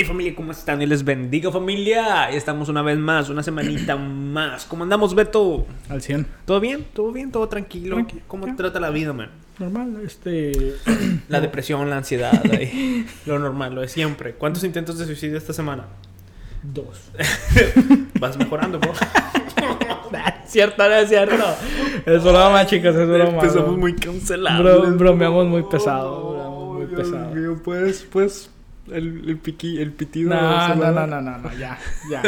Hey familia, ¿cómo están? Y les bendiga familia. Estamos una vez más, una semanita más. ¿Cómo andamos, Beto? Al 100. ¿Todo bien? ¿Todo bien? ¿Todo tranquilo? Tranqui- ¿Cómo te trata la vida, man? Normal, este. La depresión, la ansiedad, ahí. lo normal, lo de siempre. ¿Cuántos intentos de suicidio esta semana? Dos. Vas mejorando, bro. cierto, no es cierto. Es broma, chicos, es broma. Empezamos bro. muy cancelados. Bro- bromeamos muy pesado, bromeamos muy Dios pesado. mío, pues, pues, el, el, piqui, el pitido. No, no, no, no, no, no, ya, ya.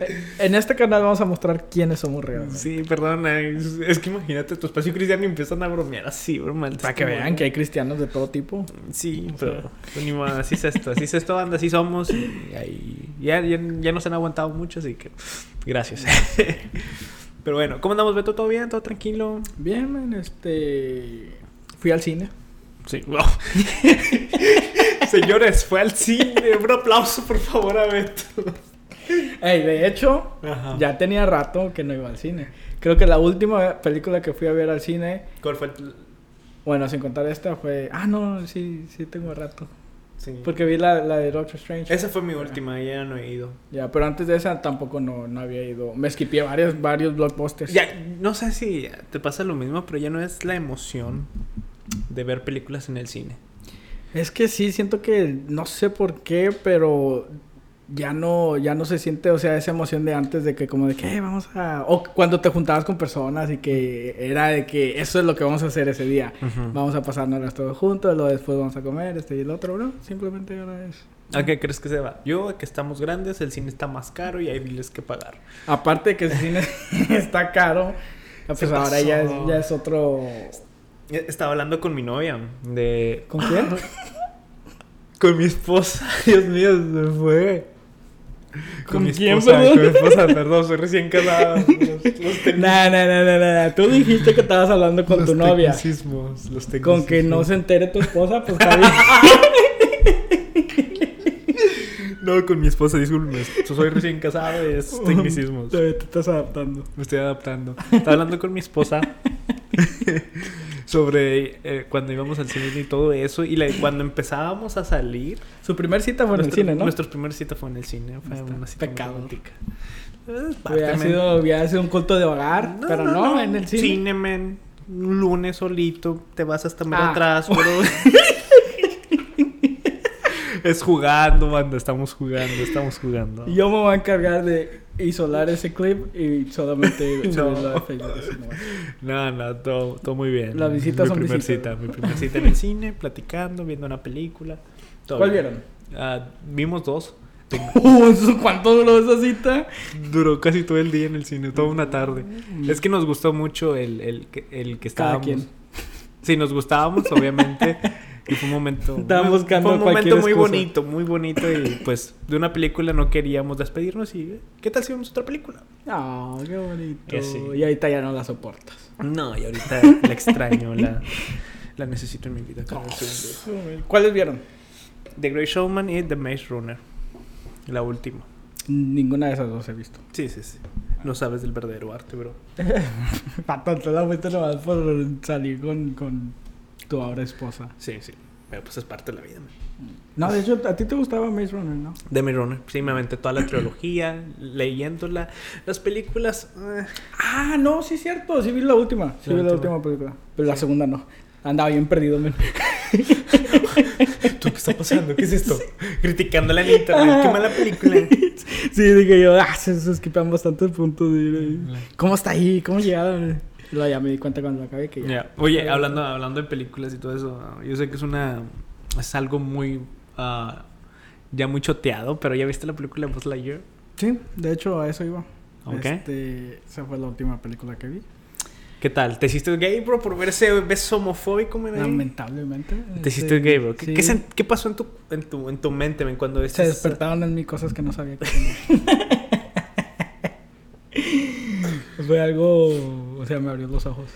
Eh, En este canal vamos a mostrar quiénes somos realmente. Sí, perdona. Es, es que imagínate, tu espacio cristiano y empiezan a bromear así, bro. mal. Para que vean que hay cristianos de todo tipo. Sí, O pero pues, ni así es esto, así es esto, banda, así somos. Y ahí ya, ya, ya nos han aguantado mucho, así que gracias. pero bueno, ¿cómo andamos, Beto? ¿Todo bien? ¿Todo tranquilo? Bien, man, este. Fui al cine. Sí, wow. Señores, fue al cine. Un aplauso, por favor, a Beto. Ey, de hecho, Ajá. ya tenía rato que no iba al cine. Creo que la última película que fui a ver al cine, ¿Cuál fue el...? bueno, sin contar esta, fue. Ah, no, sí, sí tengo rato. Sí. Porque vi la, la de Doctor Strange. Esa fue mi última, ya no he ido. Ya, pero antes de esa tampoco no, no había ido. Me skipié varios, varios blockbusters. Ya, no sé si te pasa lo mismo, pero ya no es la emoción de ver películas en el cine. Es que sí, siento que no sé por qué, pero ya no, ya no se siente, o sea, esa emoción de antes de que como de que "Eh, vamos a... O cuando te juntabas con personas y que era de que eso es lo que vamos a hacer ese día. Vamos a pasárnoslas todos juntos, luego después vamos a comer, este y el otro, bro. Simplemente ahora es... ¿A qué crees que se va? Yo, que estamos grandes, el cine está más caro y hay biles que pagar. Aparte de que el cine está caro, pues ahora ya es, pasó. ya es otro... Eh, Estaba hablando con mi novia de... ¿Con quién? Con mi esposa. Dios mío, se fue. ¿Con mi quién, esposa, perdón? Con mi esposa, perdón, soy recién casada. No, no, no, no, no. Tú dijiste que estabas hablando con los tu novia. tecnicismos, los Con que no tecnicismos. se entere tu esposa, pues está bien. No, con mi esposa, disculpe. Soy recién casado y es tecnicismos. Todavía te estás adaptando. Me estoy adaptando. Estaba hablando con mi esposa sobre eh, cuando íbamos al cine y todo eso. Y la- cuando empezábamos a salir. Su primer cita fue en el cine, ¿no? Nuestra primera cita fue en el cine. Fue Está. una cita Pecado. Hubiera sido, hubiera sido un culto de hogar, pero no, en el cine. Un lunes solito. Te vas hasta medio Ah. atrás, bro. es jugando, banda. Estamos jugando, estamos jugando. Yo me voy a encargar de isolar ese clip y solamente No. subirlo a Facebook. No, no, todo, todo muy bien. Las visitas mi son primer visitas. cita, mi primer cita en el cine, platicando, viendo una película. todo ¿Cuál bien. vieron? Ah, vimos dos. Uh, ¿eso- ¿Cuánto duró esa cita? Duró casi todo el día en el cine, toda una tarde. Es que nos gustó mucho el, el, que- el que Cada estábamos. quien. Sí, nos gustábamos, obviamente. Y fue un momento. Estaban muy- buscando Fue un momento muy excusa. bonito, muy bonito. Y pues de una película no queríamos despedirnos. Y ¿qué tal si vemos otra película? Ah, qué bonito. Sí. Y ahorita ya no la soportas. No, y ahorita la extraño, la, la necesito en mi vida. segundo. ¿Cuáles vieron? The Great Showman y The Maze Runner. La última. Ninguna de esas dos he visto. Sí, sí, sí. No sabes del verdadero arte, bro. Pato, te la fuiste nomás por salir con, con tu ahora esposa. Sí, sí. Pero pues es parte de la vida, man. No, de hecho, a ti te gustaba Maze Runner, ¿no? The Maze Runner. Sí, me aventé toda la trilogía, leyéndola. Las películas... eh, Ah, no, sí es cierto. Sí vi la última. Sí La vi la última. película. Pero la segunda no. Andaba bien perdido, men. ¿Tú qué está pasando? ¿Qué es esto? Criticándola en internet. Qué mala película. sí, dije yo, ah, se, se skipan bastantes puntos. de. ¿Cómo está ahí? ¿Cómo llegaron? Luego ya me di cuenta cuando lo acabé que ya. Ya. Oye, hablando, hablando de películas y todo eso, yo sé que es una... Es algo muy... ah, ya muy choteado, pero ¿ya viste la película Buzz Lightyear? Sí, de hecho, a eso iba. Ok. Este, esa fue la última película que vi. ¿Qué tal? ¿Te hiciste gay, bro, por ver ese beso homofóbico, man? Lamentablemente. Te hiciste este, gay, bro. ¿Qué, sí. qué qué pasó en tu, en tu, en tu mente, man, cuando viste Se esa- despertaron en mí cosas que no sabía que tenía. Fue algo, o sea, me abrió los ojos.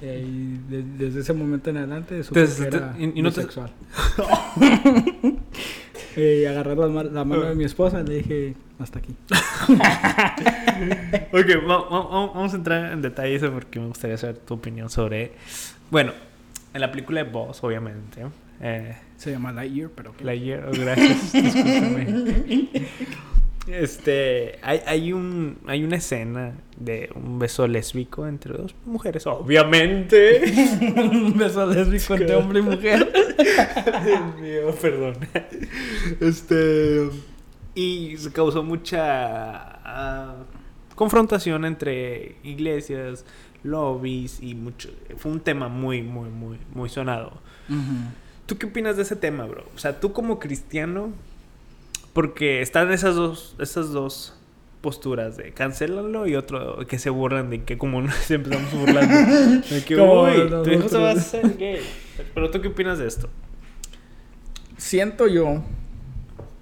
Y ahí, de- desde ese momento en adelante, supe Desde- que era y- y no te- y agarré la, la mano de mi esposa y le dije, hasta aquí. Ok, va- va- va- vamos a entrar en detalle eso porque me gustaría saber tu opinión sobre... Bueno, en la película de Boss, obviamente. Eh, Se llama Lightyear, pero que... Lightyear, oh, gracias, discúlpame. Este, hay, hay, un, hay una escena de un beso lésbico entre dos mujeres, obviamente. un beso lésbico entre hombre y mujer. Dios mío, perdón. Este, y se causó mucha uh, confrontación entre iglesias, lobbies y mucho. Fue un tema muy, muy, muy, muy sonado. ¿Tú qué opinas de ese tema, bro? O sea, tú como cristiano, porque están esas dos, esas dos posturas de cancelarlo y otro que se burlan de que como nos empezamos burlando de que uy, tu hijo se va a hacer gay. Pero tú qué opinas de esto? Siento yo,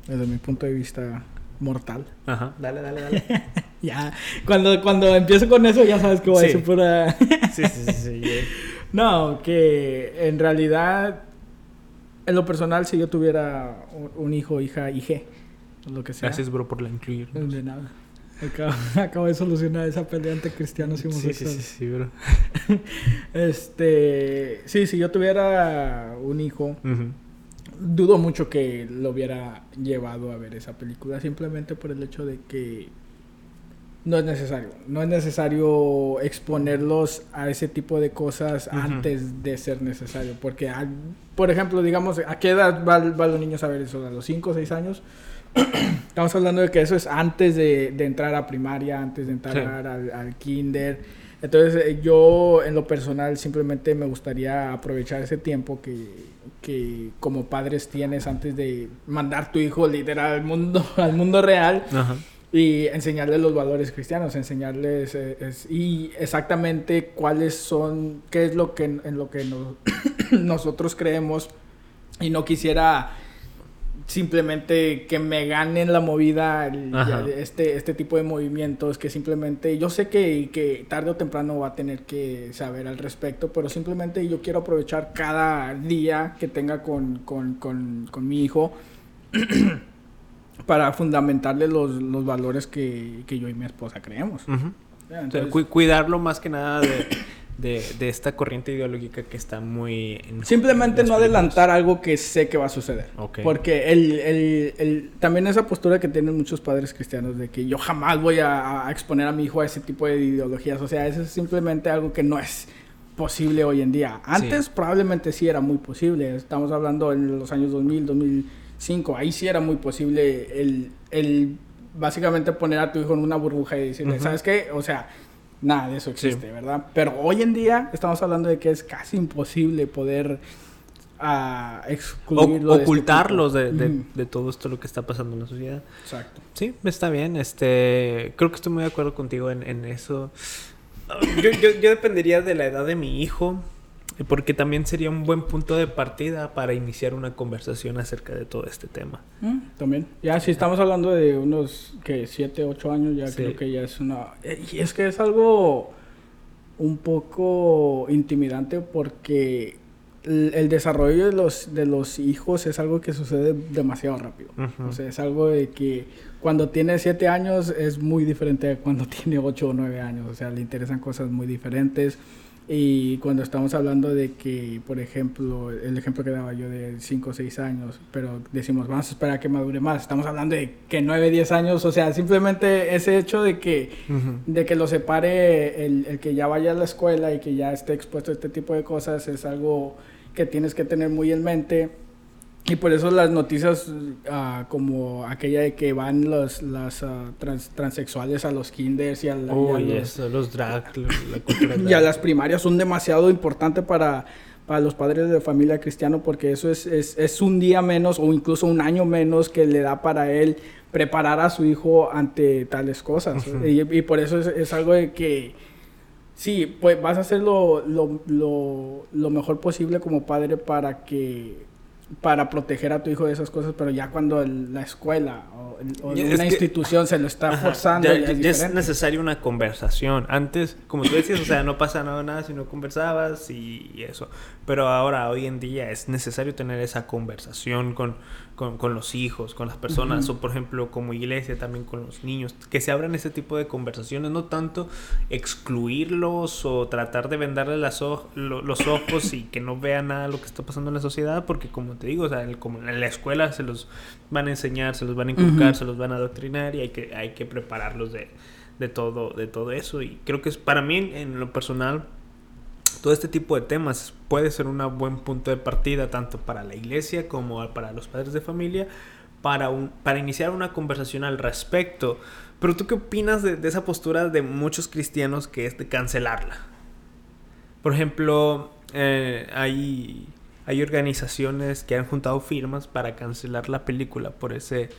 desde mi punto de vista mortal. Ajá, dale, dale, dale. ya, cuando, cuando empiezo con eso ya sabes que voy a decir pura... sí, sí, sí, sí. No, que en realidad, en lo personal, si yo tuviera un hijo, hija, hije, lo que sea. Gracias, bro, por la incluir. De nada. Acabo, de solucionar esa pelea entre cristianos y homosexuales. Sí, sí, sí, bro. este, sí, si yo tuviera un hijo, dudo mucho que lo hubiera llevado a ver esa película, simplemente por el hecho de que no es necesario. No es necesario exponerlos a ese tipo de cosas antes de ser necesario. Porque, por ejemplo, digamos, ¿a qué edad van va los niños a ver eso? ¿A los 5 o 6 años? Estamos hablando de que eso es antes de, entrar a primaria, antes de entrar al, kinder. Entonces eh, yo en lo personal simplemente me gustaría aprovechar ese tiempo que, que como padres tienes antes de mandar tu hijo literal al mundo, al mundo real. Y enseñarles los valores cristianos, enseñarles eh, y exactamente cuáles son, qué es lo que en, lo que nosotros creemos. Y no quisiera simplemente que me ganen la movida este, este tipo de movimientos que simplemente yo sé que, que, tarde o temprano va a tener que saber al respecto, pero simplemente yo quiero aprovechar cada día que tenga con, con, con, con mi hijo para fundamentarle los, los valores que, que, yo y mi esposa creemos. cuidarlo más que nada de de, de, esta corriente ideológica que está muy... Simplemente no adelantar algo que sé que va a suceder. Porque el, el, el, también esa postura que tienen muchos padres cristianos de que yo jamás voy a, exponer a mi hijo a ese tipo de ideologías. O sea, eso es simplemente algo que no es posible hoy en día. Antes probablemente sí era muy posible. Estamos hablando en los años 2000, 2005. Ahí sí era muy posible el, el básicamente poner a tu hijo en una burbuja y decirle, ¿sabes qué? O sea nada de eso existe, ¿verdad? Pero hoy en día estamos hablando de que es casi imposible poder uh, excluirlo. Este ocultarlos de, de, todo esto lo que está pasando en la sociedad. Exacto. Sí, está bien. Este, creo que estoy muy de acuerdo contigo en, en eso. Yo, yo, yo dependería de la edad de mi hijo. Porque también sería un buen punto de partida para iniciar una conversación acerca de todo este tema. Mm, también. Ya, si estamos hablando de unos, que 7, 8 años, ya creo que ya es una... Eh, y es que es algo un poco intimidante porque el, desarrollo de los, de los hijos es algo que sucede demasiado rápido. O sea, es algo de que cuando tiene 7 años es muy diferente a cuando tiene 8 o 9 años. O sea, le interesan cosas muy diferentes y cuando estamos hablando de que, por ejemplo, el ejemplo que daba yo de 5 o 6 años, pero decimos, vamos a esperar a que madure más, estamos hablando de que 9, 10 años, o sea, simplemente ese hecho de que, de que lo separe el, el, que ya vaya a la escuela y que ya esté expuesto a este tipo de cosas es algo que tienes que tener muy en mente y por eso las noticias uh, como aquella de que van los las uh, trans, transexuales a los kinders y a, la, oh, y a los, los, drag, la, y a las primarias son demasiado importantes para, para los padres de familia cristiano porque eso es, es, es, un día menos o incluso un año menos que le da para él preparar a su hijo ante tales cosas. y, y, por eso es, es, algo de que sí, pues vas a hacer lo, lo, lo, lo mejor posible como padre para que para proteger a tu hijo de esas cosas, pero ya cuando la escuela o, una institución se lo está forzando. Ya, es, necesaria una conversación. Antes, como tú decías, o sea, no pasa nada, si no conversabas y, eso. Pero ahora, hoy en día, es necesario tener esa conversación con, con, con los hijos, con las personas, o por ejemplo como iglesia también con los niños, que se abran ese tipo de conversaciones, no tanto excluirlos o tratar de vendarles las los ojos y que no vean nada de lo que está pasando en la sociedad, porque como te digo, o sea, como en la escuela se los van a enseñar, se los van a inculcar, se los van a adoctrinar y hay que, hay que prepararlos de, de, todo, de todo eso. Y creo que es para mí en lo personal todo este tipo de temas puede ser un buen punto de partida tanto para la iglesia como para los padres de familia para, un, para iniciar una conversación al respecto. Pero tú qué opinas de, esa postura de muchos cristianos que es de cancelarla? Por ejemplo, eh, hay, hay organizaciones que han juntado firmas para cancelar la película por ese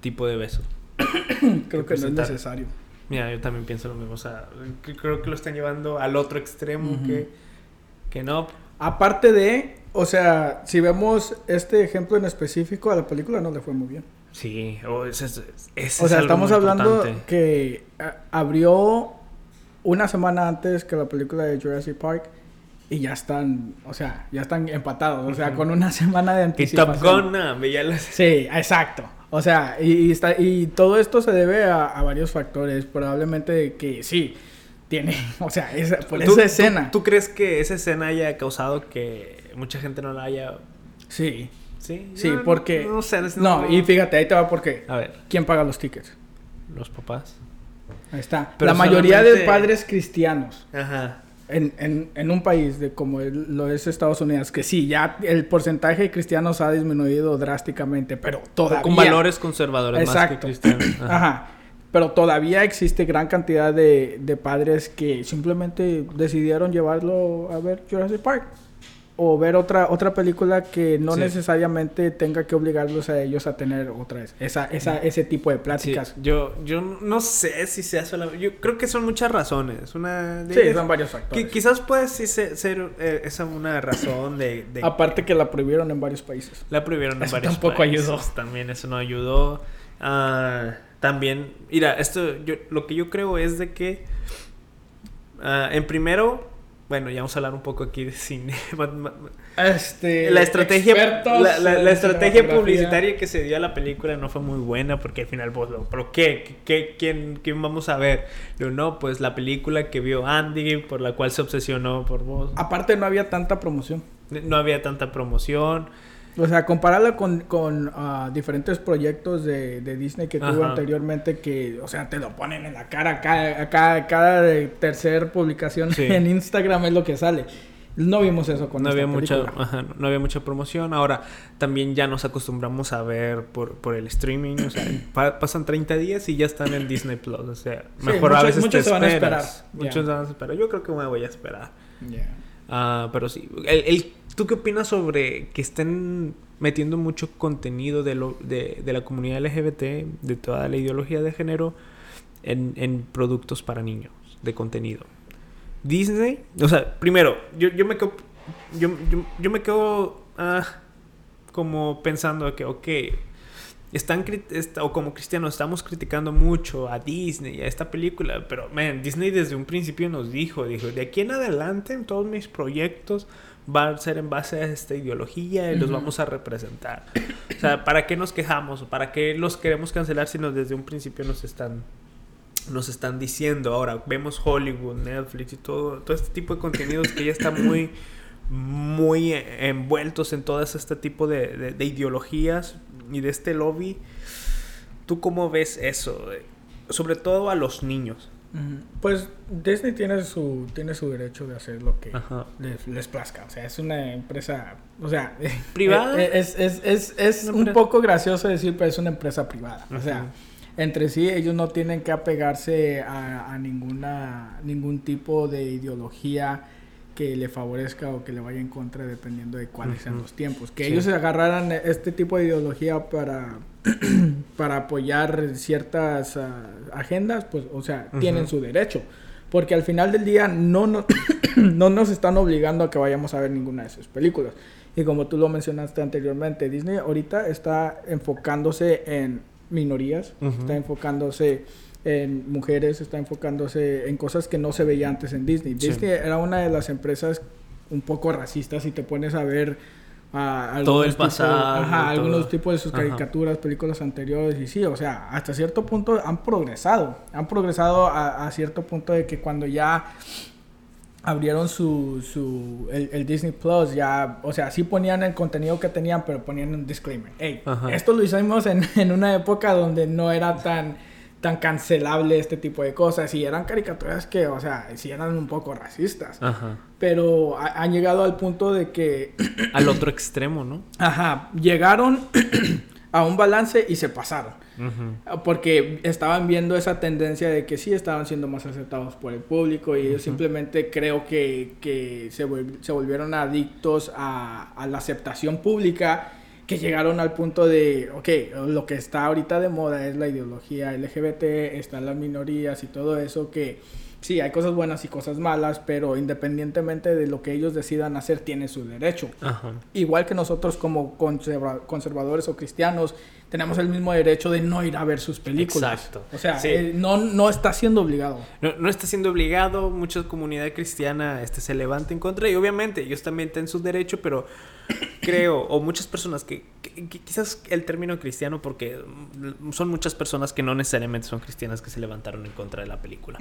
tipo de beso. Creo que no es necesario. Mira, yo también pienso lo mismo. O sea, creo que lo están llevando al otro extremo que que no. Aparte de, o sea, si vemos este ejemplo en específico, a la película no le fue muy bien. Sí, o, ese, o sea, estamos hablando que abrió una semana antes que la película de Jurassic Park y ya están, o sea, ya están empatados, o sea, con una semana de anticipación. Y Top Gun, no, Sí, exacto. O sea, y, está, y todo esto se debe a, a varios factores. Probablemente que sí, tiene, o sea, esa, por esa escena. ¿tú, crees que esa escena haya causado que mucha gente no la haya... Sí. Sí, sí, porque... No, sé, no, y fíjate, ahí te va porque... A ver. ¿Quién paga los tickets? Los papás. Ahí está. la mayoría de padres cristianos. Ajá. En, en, en, un país de como lo es Estados Unidos, que sí, ya el porcentaje de cristianos ha disminuido drásticamente, pero todavía... Con valores conservadores más que cristianos. Ajá. Pero todavía existe gran cantidad de, de, padres que simplemente decidieron llevarlo a ver Jurassic Park. O ver otra, otra película que no necesariamente tenga que obligarlos a ellos a tener otra vez. Esa, esa, ese tipo de pláticas. Yo, yo no sé si sea solamente... Yo creo que son muchas razones. Una sí, son varios factores. Que quizás puede ser, ser eh, esa una razón de, Aparte que la prohibieron en varios países. La prohibieron en varios tampoco países. ayudó. También eso no ayudó. Ah también, mira, esto, yo, lo que yo creo es de que, ah, en primero, bueno, ya vamos a hablar un poco aquí de cine. Este, la estrategia, la, estrategia publicitaria que se dio a la película no fue muy buena porque al final vos lo, pero ¿qué? ¿Qué quién, quién, vamos a ver? No, pues la película que vio Andy por la cual se obsesionó por vos. Aparte no había tanta promoción. No había tanta promoción. O sea, compararla con, con uh, diferentes proyectos de, de Disney que tuvo anteriormente que, o sea, te lo ponen en la cara cada, cada, cada tercer publicación en Instagram es lo que sale. No vimos eso con no esta había mucha ajá, no había mucha promoción. Ahora también ya nos acostumbramos a ver por, por el streaming, o sea, pasan 30 días y ya están en Disney Plus, o sea, mejor a veces muchos te esperas. Van a esperar. Muchos van a esperar. Yo creo que me voy a esperar. Uh, pero sí, el, el ¿Tú qué opinas sobre que estén metiendo mucho contenido de, lo, de, de la comunidad LGBT, de toda la ideología de género, en, en, productos para niños, de contenido? Disney, o sea, primero, yo, yo me quedo, yo, yo, yo me quedo ah, como pensando que, ok, están o como cristianos estamos criticando mucho a Disney y a esta película, pero man, Disney desde un principio nos dijo, dijo, de aquí en adelante en todos mis proyectos va a ser en base a esta ideología y los vamos a representar. O sea, ¿para qué nos quejamos? ¿Para qué los queremos cancelar si nos desde un principio nos están nos están diciendo? Ahora vemos Hollywood, Netflix y todo todo este tipo de contenidos que ya están muy muy envueltos en todo este tipo de, de, ideologías y de este lobby. ¿Tú cómo ves eso? Sobre todo a los niños. Pues Disney tiene su, tiene su derecho de hacer lo que les, plazca. O sea, es una empresa, o sea, privada. Es, es, es, es un poco gracioso decir, pero es una empresa privada. O sea, entre sí ellos no tienen que apegarse a, a ninguna, ningún tipo de ideología que le favorezca o que le vaya en contra dependiendo de cuáles sean los tiempos. Que ellos se agarraran este tipo de ideología para, para apoyar ciertas ah, agendas, pues, o sea, tienen su derecho. Porque al final del día no, no, no nos están obligando a que vayamos a ver ninguna de sus películas. Y como tú lo mencionaste anteriormente, Disney ahorita está enfocándose en minorías, está enfocándose en mujeres, está enfocándose en cosas que no se veía antes en Disney. Disney era una de las empresas un poco racistas si te pones a ver a Todo el pasado, ajá, todo. algunos tipos de sus Ajá. caricaturas, películas anteriores y sí, o sea, hasta cierto punto han progresado, han progresado a, a cierto punto de que cuando ya abrieron su, su el, el Disney Plus ya, o sea, sí ponían el contenido que tenían, pero ponían un disclaimer. Hey, Ajá. esto lo hicimos en, en una época donde no era tan tan cancelable este tipo de cosas y eran caricaturas que, o sea, sí eran un poco racistas, Ajá. pero ha- han llegado al punto de que Al otro extremo, ¿no? Ajá, llegaron a un balance y se pasaron. Porque estaban viendo esa tendencia de que sí estaban siendo más aceptados por el público y ellos simplemente creo que, que se, vol- se volvieron adictos a, a la aceptación pública que llegaron al punto de, ok, lo que está ahorita de moda es la ideología LGBT, están las minorías y todo eso que sí, hay cosas buenas y cosas malas, pero independientemente de lo que ellos decidan hacer, tiene su derecho Ajá. igual que nosotros como conserva- conservadores o cristianos, tenemos el mismo derecho de no ir a ver sus películas. Exacto. O sea, Sí. eh, no, no está siendo obligado. No, no está siendo obligado, mucha comunidad cristiana este, se levanta en contra y obviamente ellos también tienen su derecho, pero creo, o muchas personas que, que- que quizás el término cristiano, porque son muchas personas que no necesariamente son cristianas que se levantaron en contra de la película.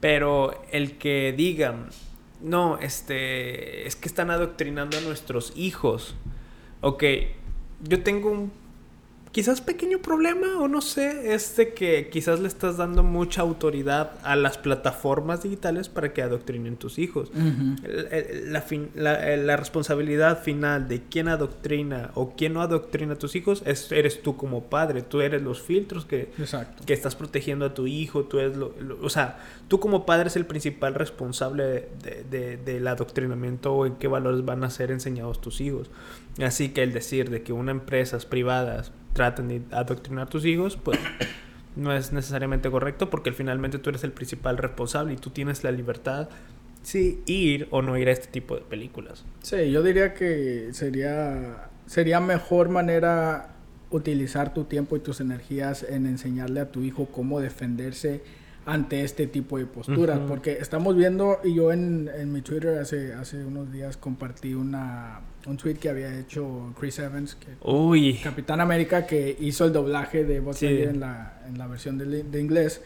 Pero el que digan, no, este, es que están adoctrinando a nuestros hijos. Ok, yo tengo un quizás pequeño problema o no sé, es de que quizás le estás dando mucha autoridad a las plataformas digitales para que adoctrinen tus hijos. El- el- La, fin- la- la responsabilidad final de quién adoctrina o quién no adoctrina a tus hijos es, eres tú como padre, tú eres los filtros que, Exacto. que estás protegiendo a tu hijo, tú eres lo, lo- o sea, tú como padre es el principal responsable de- de- del adoctrinamiento o en qué valores van a ser enseñados tus hijos. Así que el decir de que unas empresas privadas traten de adoctrinar a tus hijos, pues no es necesariamente correcto porque finalmente tú eres el principal responsable y tú tienes la libertad sí ir o no ir a este tipo de películas. Sí, yo diría que sería, sería mejor manera utilizar tu tiempo y tus energías en enseñarle a tu hijo cómo defenderse ante este tipo de posturas. Ujú. Porque estamos viendo, y yo en, en mi Twitter hace, hace unos días compartí una, un tweet que había hecho Chris Evans, que Uy, Capitán América que hizo el doblaje de Buzz Sí. En la, en la versión de, de inglés,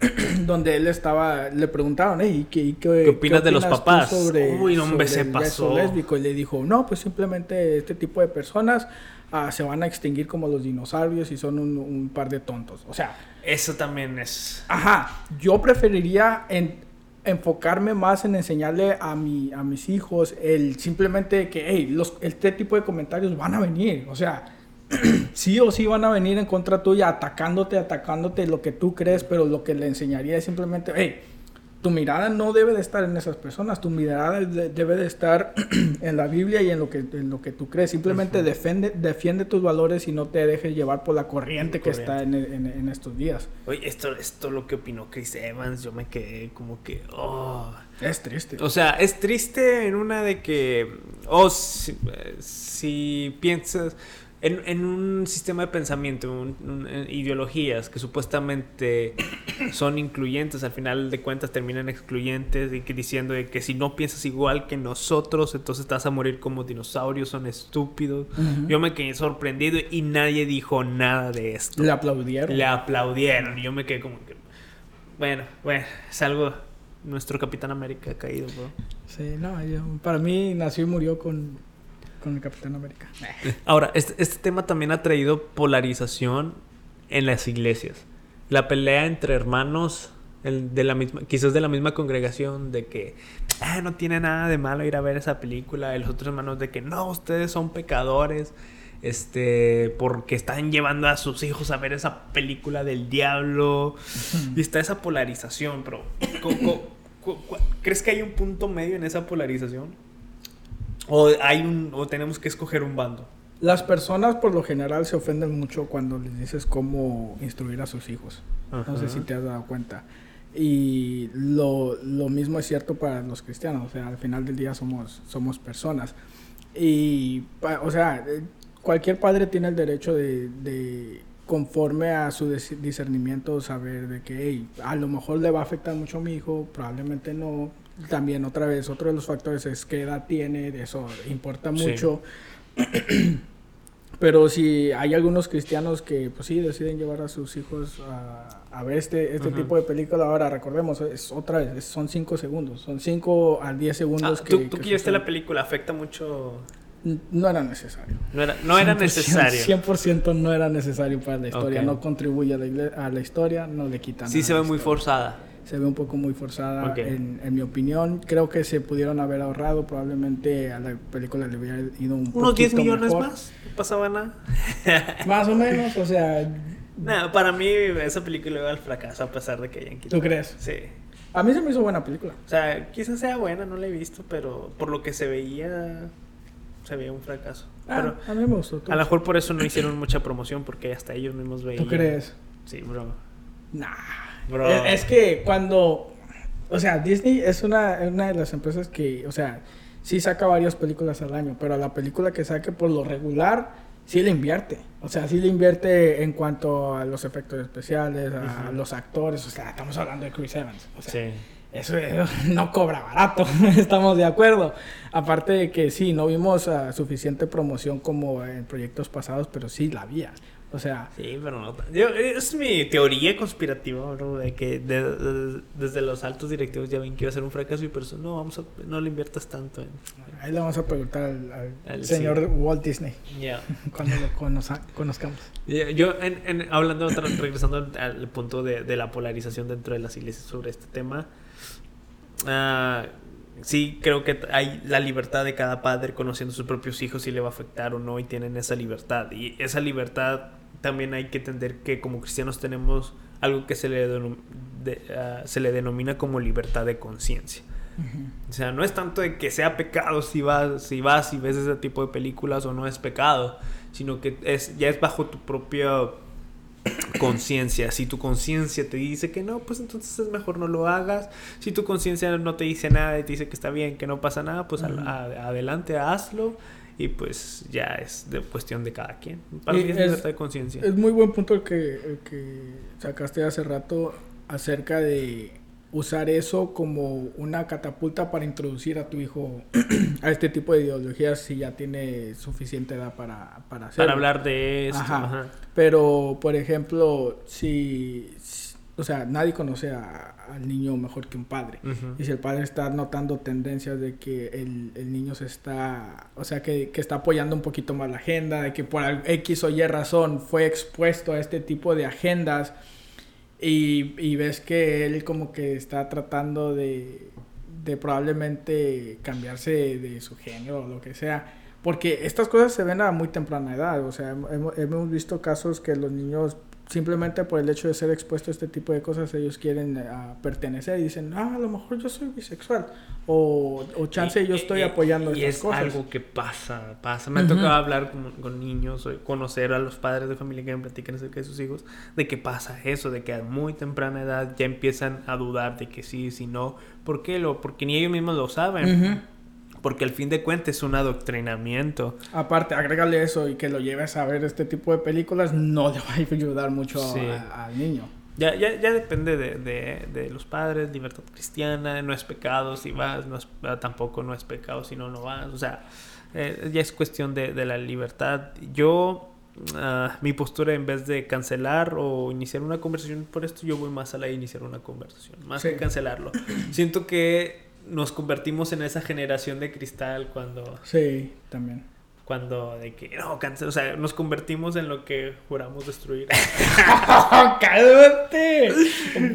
donde él estaba, le preguntaron, "Ey, ¿qué, qué, ¿Qué opinas de los papás?" Uy, no, hombre, sobre se pasó. lésbico? Y le dijo, no, pues simplemente este tipo de personas ah, se van a extinguir como los dinosaurios y son un, un par de tontos. O sea, eso también es... Ajá, yo preferiría en- enfocarme más en enseñarle a, mi, a mis hijos el simplemente que, hey, los, este tipo de comentarios van a venir, o sea, sí o sí van a venir en contra tuya, atacándote, atacándote lo que tú crees, pero lo que le enseñaría es simplemente, hey, tu mirada no debe de estar en esas personas, tu mirada de- debe de estar en la Biblia y en lo que, en lo que tú crees. Simplemente defiende, defiende tus valores y no te dejes llevar por la corriente que está en, en- en estos días. Oye, esto, esto lo que opinó Chris Evans, yo me quedé como que... Oh. Es triste. O sea, es triste en una de que... Oh, si, eh, si piensas... En, en un sistema de pensamiento, un- un- en ideologías que supuestamente son incluyentes, al final de cuentas terminan excluyentes y que diciendo de que si no piensas igual que nosotros, entonces te vas a morir como dinosaurios, son estúpidos. Yo me quedé sorprendido y nadie dijo nada de esto. Le aplaudieron. Le aplaudieron y yo me quedé como que... Bueno, bueno, es algo... Nuestro Capitán América ha caído, bro. Sí, no, yo- para mí nació y murió con, con el Capitán América. Ahora, este, este tema también ha traído polarización en las iglesias. La pelea entre hermanos el- de la misma, quizás de la misma congregación, de que "Ah, no tiene nada de malo ir a ver esa película, y los otros hermanos de que no, ustedes son pecadores, este, porque están llevando a sus hijos a ver esa película del diablo. Y está esa polarización, pero ¿crees que hay un punto medio en esa polarización? ¿O, hay un, o tenemos que escoger un bando? Las personas por lo general se ofenden mucho cuando les dices cómo instruir a sus hijos. No sé Ajá. si te has dado cuenta. Y lo, lo mismo es cierto para los cristianos. O sea, al final del día somos, somos personas. Y, o sea, eh, cualquier padre tiene el derecho de, de, conforme a su dis- discernimiento, saber de que, hey, a lo mejor le va a afectar mucho a mi hijo, probablemente no. También otra vez, otro de los factores es qué edad tiene, eso importa Sí. mucho. Pero si hay algunos cristianos que, pues sí, deciden llevar a sus hijos a, a ver este, este Ujú. tipo de película, ahora recordemos, es otra vez, son 5 segundos, son 5 a 10 Ah, segundos que... tú tú que que viste la película, afecta mucho. No era necesario. No era, no era 100%, necesario. 100% no era necesario para la historia, Ok. no contribuye a la, a la historia, no le quita nada. Sí se ve muy historia. forzada. Se ve un poco muy forzada, Ok. en, en mi opinión. Creo que se pudieron haber ahorrado, probablemente a la película le hubiera ido un Unos 10 poquito millones mejor. más. No pasaba nada. Más o menos, o sea, Nada, para mí esa película iba al fracaso a pesar de que hayan quitado. ¿tú crees? Sí. A mí se me hizo buena película. O sea, quizás sea buena, no la he visto, pero por lo que se veía, se veía un fracaso. Ah, a mí me gustó. pero a lo mejor por eso no hicieron mucha promoción, porque hasta ellos mismos veían. ¿Tú crees? Sí, bro. Nah. Bro. Es, es que cuando. O sea, Disney es una, una de las empresas que, o sea, sí saca varias películas al año, pero a la película que saque por lo regular, sí le invierte. O sea, sí le invierte en cuanto a los efectos especiales, a los actores. O sea, estamos hablando de Chris Evans. O sea, Sí. eso, eso no cobra barato, estamos de acuerdo. Aparte de que sí, no vimos ah, suficiente promoción como en proyectos pasados, pero sí la había. O sea, Sí, pero no. Yo, es mi teoría conspirativa, bro, de que de- de- desde los altos directivos ya ven que iba a ser un fracaso y por eso no, vamos a, no le inviertas tanto en... ahí le vamos a preguntar al, al Al- señor sí. Walt Disney Ya. cuando lo conoza- conozcamos. Yo, en, en- hablando, regresando al, punto de, de la polarización dentro de las iglesias sobre este tema, ah, sí creo que hay la libertad de cada padre conociendo a sus propios hijos si le va a afectar o no y tienen esa libertad. Y esa libertad también hay que entender que como cristianos tenemos algo que se le, de- ah, se le denomina como libertad de conciencia. O sea, no es tanto de que sea pecado si vas, si vas y ves ese tipo de películas o no es pecado, sino que es, ya es bajo tu propia conciencia. Si tu conciencia te dice que no, pues entonces es mejor no lo hagas. Si tu conciencia no te dice nada y te dice que está bien, que no pasa nada, pues a- adelante, hazlo. Y pues ya es de cuestión de cada quien. Para mí es, libertad de conciencia. Es muy buen punto el que, el que sacaste hace rato acerca de usar eso como una catapulta para introducir a tu hijo a este tipo de ideologías si ya tiene suficiente edad para, para hacerlo. Para hablar de. Ajá. ajá. Pero, por ejemplo, si, si- o sea, nadie conoce a- al niño mejor que un padre. Y si el padre está notando tendencias de que el, el niño se está, o sea, que, que está apoyando un poquito más la agenda, de que por X o Y razón fue expuesto a este tipo de agendas y, y ves que él como que está tratando de, de probablemente cambiarse de, de su género o lo que sea. Porque estas cosas se ven a muy temprana edad, o sea, hemos, hemos visto casos que los niños simplemente por el hecho de ser expuestos a este tipo de cosas ellos quieren eh, pertenecer y dicen, ah, a lo mejor yo soy bisexual o, o chance Y- yo estoy y- apoyando y estas es cosas. algo que pasa, pasa. Me ha Ujú. tocado hablar con, con niños, conocer a los padres de familia que me platican acerca de sus hijos, de que pasa eso, de que a muy temprana edad ya empiezan a dudar de que sí, si no. ¿Por qué? Lo, porque ni ellos mismos lo saben. Porque al fin de cuentas es un adoctrinamiento. Aparte, agrégale eso y que lo lleves a ver este tipo de películas, no le va a ayudar mucho Sí. a- al niño. Ya, ya, ya depende de, de, de los padres, libertad cristiana, no es pecado si vas, no es, ah, tampoco no es pecado si no, no vas. O sea, eh, ya es cuestión de, de la libertad. Yo, ah, mi postura en vez de cancelar o iniciar una conversación por esto, yo voy más a la de iniciar una conversación, más Sí. que cancelarlo. Siento que nos convertimos en esa generación de cristal cuando Sí, también. cuando de que no cancel, o sea, nos convertimos en lo que juramos destruir. ¡Cálmate!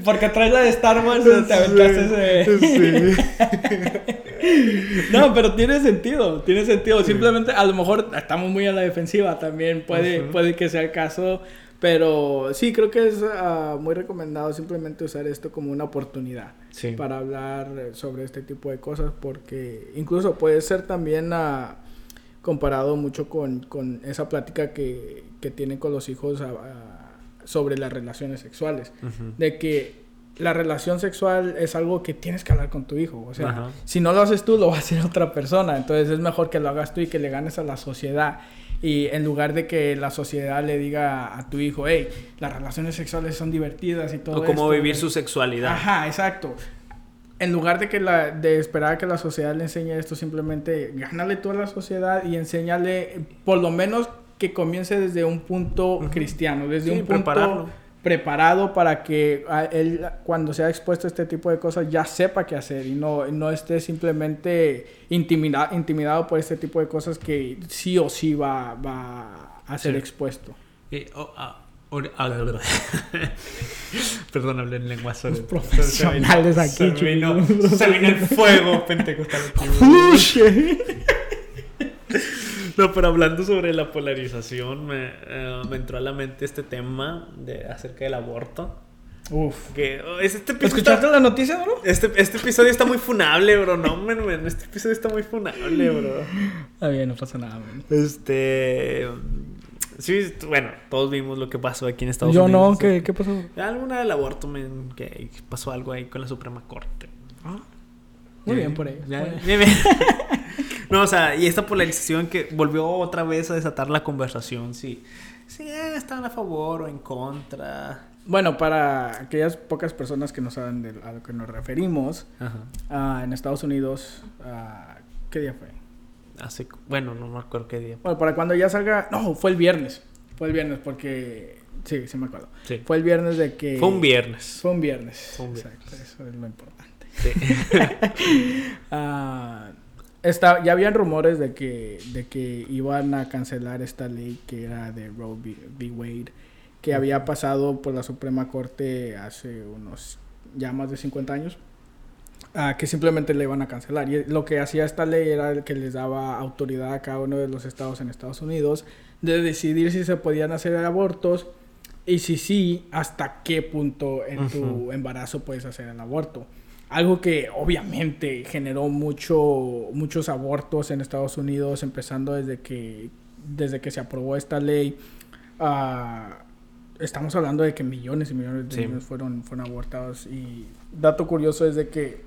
Porque traes la de Star Wars te aventaste ese... No, pero tiene sentido, tiene sentido. Simplemente, a lo mejor estamos muy a la defensiva también, puede, puede que sea el caso. Pero sí, creo que es ah, muy recomendado simplemente usar esto como una oportunidad Sí. para hablar eh, sobre este tipo de cosas, porque incluso puede ser también ah, comparado mucho con, con esa plática que, que tienen con los hijos ah, sobre las relaciones sexuales de que la relación sexual es algo que tienes que hablar con tu hijo. O sea, Ajá. si no lo haces tú, lo va a hacer otra persona. Entonces es mejor que lo hagas tú y que le ganes a la sociedad. Y en lugar de que la sociedad le diga a tu hijo, hey, las relaciones sexuales son divertidas y todo O cómo esto", vivir su sexualidad. Ajá, exacto. en lugar de que la de esperar a que la sociedad le enseñe esto, simplemente gánale tú a la sociedad y enséñale, por lo menos que comience desde un punto cristiano, desde Sí, un punto prepararlo. Preparado para que a él cuando sea expuesto a este tipo de cosas ya sepa qué hacer y no, no esté simplemente intimida- intimidado por este tipo de cosas que sí o sí va, va a ser Sí. expuesto. Eh, oh, ah, ah. Perdón, hablé en lenguas Los profesionales aquí, se vino el fuego pentecostal. No, pero hablando sobre la polarización, me, eh, me entró a la mente este tema de, acerca del aborto. Uf. Que oh, es- este, episodio ¿Escuchaste está, la noticia, bro? este, este episodio está muy funable, bro. No, men, men, este episodio está muy funable, bro. Está bien, no pasa nada, man. Este. Sí, bueno, todos vimos lo que pasó aquí en Estados Yo Unidos. no, ¿qué, qué pasó? Alguna del aborto, men, que pasó algo ahí con la Suprema Corte. Ah, muy bien por ellos. Bien. bien, bien. No, o sea, y esta polarización que volvió otra vez a desatar la conversación, si eh, estaban a favor o en contra. Bueno, para aquellas pocas personas que no saben de a lo que nos referimos, Ajá. ah, en Estados Unidos, ah, ¿qué día fue? Hace, bueno, no me acuerdo qué día. Bueno, para cuando ya salga, no, fue el viernes, fue el viernes porque, sí, sí me acuerdo. Sí. Fue el viernes de que... Fue un viernes. Fue un viernes. Fue un viernes. Exacto, eso es lo importante. Sí. Ah, está, ya habían rumores de que, de que iban a cancelar esta ley que era de Roe v. Wade, que había pasado por la Suprema Corte hace unos ya más de 50 años, ah, que simplemente le iban a cancelar. Y lo que hacía esta ley era que les daba autoridad a cada uno de los estados en Estados Unidos de decidir si se podían hacer abortos y si sí, hasta qué punto en tu Ujú. embarazo puedes hacer el aborto. Algo que obviamente generó mucho, muchos abortos en Estados Unidos, empezando desde que, desde que se aprobó esta ley. Ah, estamos hablando de que millones y millones de Sí. niños fueron, fueron abortados. Y dato curioso es de que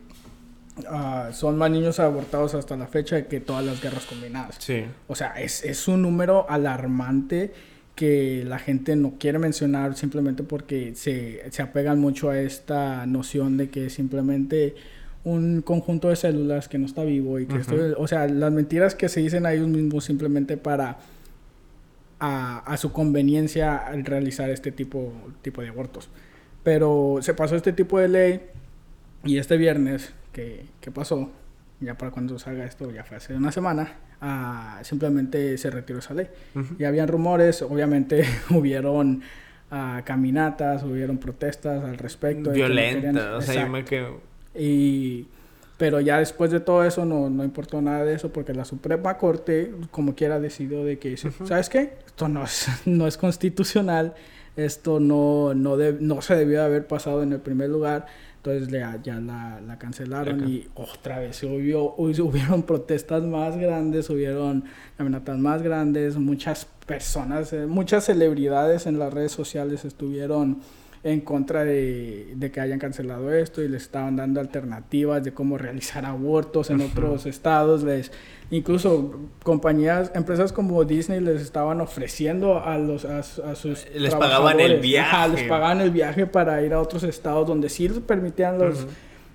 ah, son más niños abortados hasta la fecha que todas las guerras combinadas. Sí. O sea, es, es un número alarmante que la gente no quiere mencionar simplemente porque se, se apegan mucho a esta noción de que es simplemente un conjunto de células que no está vivo y que Ujú. esto- o sea, las mentiras que se dicen a ellos mismos simplemente para a, a su conveniencia al realizar este tipo, tipo de abortos. Pero se pasó este tipo de ley y este viernes que, que pasó, ya para cuando salga esto, ya fue hace una semana, ah, simplemente se retiró esa ley. Ya habían rumores, obviamente hubieron ah, caminatas, hubieron protestas al respecto. de que Violenta. querían- O sea, yo me quedo. Y, pero ya después de todo eso no, no importó nada de eso porque la Suprema Corte, como quiera, decidió de que, Ujú. ¿sabes qué? Esto no es, no es constitucional, esto no, no, deb- no se debió de haber pasado en el primer lugar, entonces le- ya la, la cancelaron Acá. y otra vez hubo, hubieron protestas más grandes, hubieron caminatas más grandes, muchas personas, eh, muchas celebridades en las redes sociales estuvieron en contra de, de que hayan cancelado esto y les estaban dando alternativas de cómo realizar abortos en otros estados. Les, incluso compañías, empresas como Disney les estaban ofreciendo a los a, su- a sus Les pagaban el ajá, les viaje. pagaban el viaje para ir a otros estados donde sí les permitían los,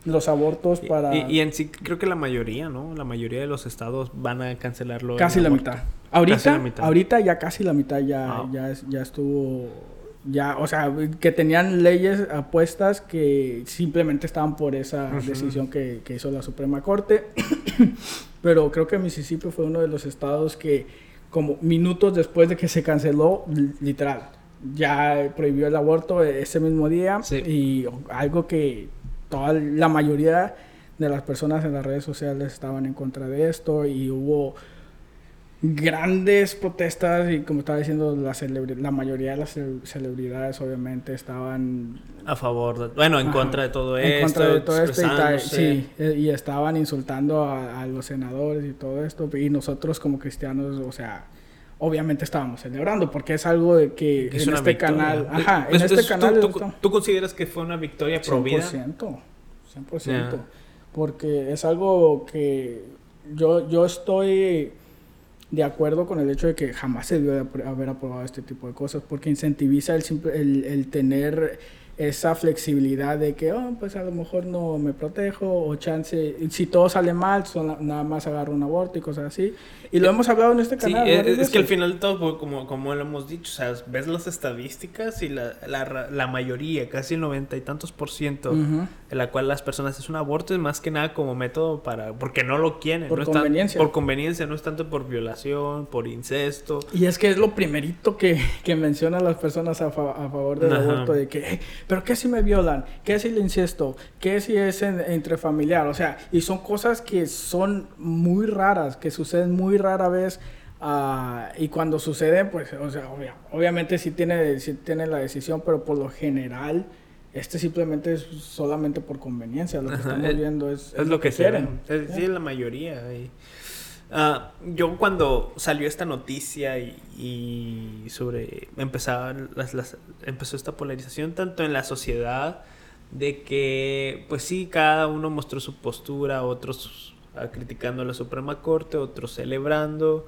los abortos para Y, y en sí, creo que la mayoría, ¿no? La mayoría de los estados van a cancelarlo. el casi la mitad. Ahorita, Casi la mitad. ahorita ya casi la mitad ya, Ah. ya, ya estuvo, ya, o sea, que tenían leyes apuestas que simplemente estaban por esa Ujú. decisión que, que hizo la Suprema Corte. Pero creo que Mississippi fue uno de los estados que, como minutos después de que se canceló, li- literal, ya prohibió el aborto ese mismo día. Sí. Y algo que toda la mayoría de las personas en las redes sociales estaban en contra de esto y hubo grandes protestas y como estaba diciendo la, la mayoría de las cel- celebridades obviamente estaban A favor, de- bueno, en Ajá. contra de todo en esto. contra de todo esto y, sí, eh, y estaban insultando a, a los senadores y todo esto y nosotros como cristianos o sea obviamente estábamos celebrando porque es algo de que Es en este victoria. canal ajá en Es- este es- canal ¿tú, tú, tú consideras que fue una victoria pro vida? 100%, 100%. Ya. Porque es algo que yo, yo estoy de acuerdo con el hecho de que jamás se debió de haber aprobado este tipo de cosas, porque incentiviza el, simple- el, el tener esa flexibilidad de que, oh, pues a lo mejor no me protejo, o chance, si todo sale mal, nada más agarro un aborto y cosas así. Y lo hemos hablado en este canal. Sí, es, que al final todo, pues, como, como lo hemos dicho, o sea, ves las estadísticas y la, la, la mayoría, casi el noventa y tantos por ciento, en la cual las personas es un aborto, es más que nada como método para, porque no lo quieren. Por conveniencia. por conveniencia, no es tanto por violación, por incesto. Y es que es lo primerito que, que mencionan las personas a, a favor del aborto, de que, pero ¿qué si me violan? ¿Qué si el incesto? ¿Qué si es entre familiar? O sea, y son cosas que son muy raras, que suceden muy rara vez. Uh, y cuando sucede, pues, o sea, obviamente sí tiene, sí tiene la decisión, pero por lo general, este simplemente es solamente por conveniencia. Lo que estamos viendo es, es, lo que, quieren. sí, es la mayoría. Y, uh, yo cuando salió esta noticia y, y sobre empezaba las, las, empezó esta polarización tanto en la sociedad de que pues sí cada uno mostró su postura otros criticando a la Suprema Corte, otros celebrando,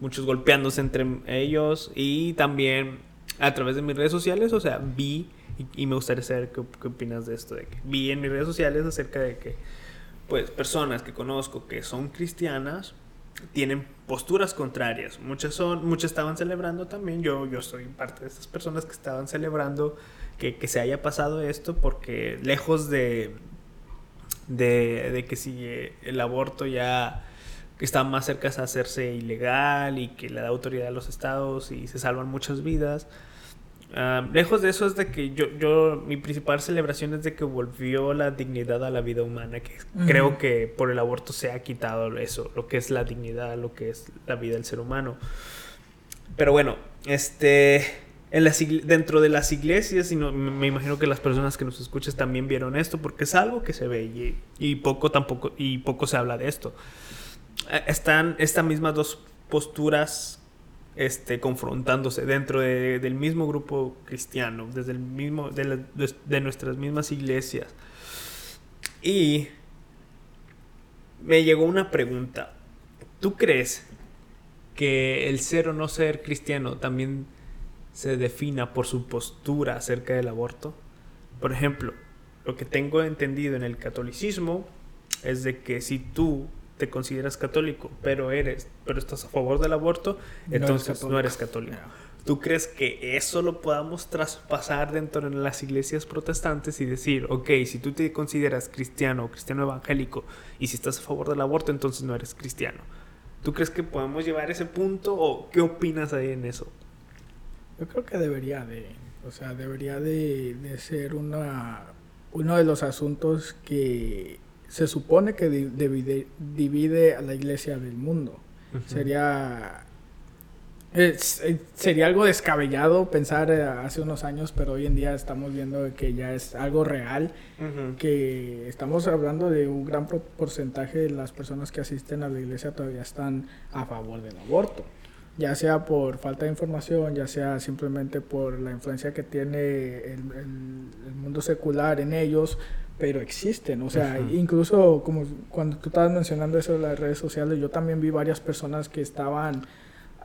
muchos golpeándose entre ellos y también a través de mis redes sociales, o sea, vi y, me gustaría saber qué, opinas de esto, de que vi en mis redes sociales acerca de que pues personas que conozco que son cristianas tienen posturas contrarias. Muchas son, muchas estaban celebrando también. Yo, yo soy parte de esas personas que estaban celebrando que, que se haya pasado esto porque lejos de, de, que si el aborto ya está más cerca de hacerse ilegal y que le da autoridad a los estados y se salvan muchas vidas. Ah, lejos de eso es de que yo, yo, mi principal celebración es de que volvió la dignidad a la vida humana, que creo que por el aborto se ha quitado eso, lo que es la dignidad, lo que es la vida del ser humano. Pero bueno, este, dentro de las iglesias, y me imagino que las personas que nos escuchas también vieron esto, porque es algo que se ve y, poco tampoco y poco se habla de esto. Eh, están estas mismas dos posturas este, confrontándose dentro del mismo grupo cristiano, desde el mismo, de, de nuestras mismas iglesias. Y me llegó una pregunta. ¿Tú crees que el ser o no ser cristiano también se defina por su postura acerca del aborto. Por ejemplo, lo que tengo entendido en el catolicismo es de que si tú te consideras católico, pero eres, pero estás a favor del aborto, entonces no eres católico. ¿Tú crees que eso lo podamos traspasar dentro de las iglesias protestantes y decir, ok, si tú te consideras cristiano o cristiano evangélico y si estás a favor del aborto, entonces no eres cristiano? ¿Tú crees que podemos llevar ese punto o qué opinas ahí en eso? Yo creo que debería de, o sea, debería de, ser una, uno de los asuntos que se supone que divide, a la iglesia del mundo. Sería eh, sería algo descabellado pensar eh, hace unos años, pero hoy en día estamos viendo que ya es algo real, que estamos hablando de un gran porcentaje de las personas que asisten a la iglesia todavía están a favor del aborto. Ya sea por falta de información, ya sea simplemente por la influencia que tiene el, mundo secular en ellos, pero existen, o sea, incluso como cuando tú estabas mencionando eso de las redes sociales, yo también vi varias personas que estaban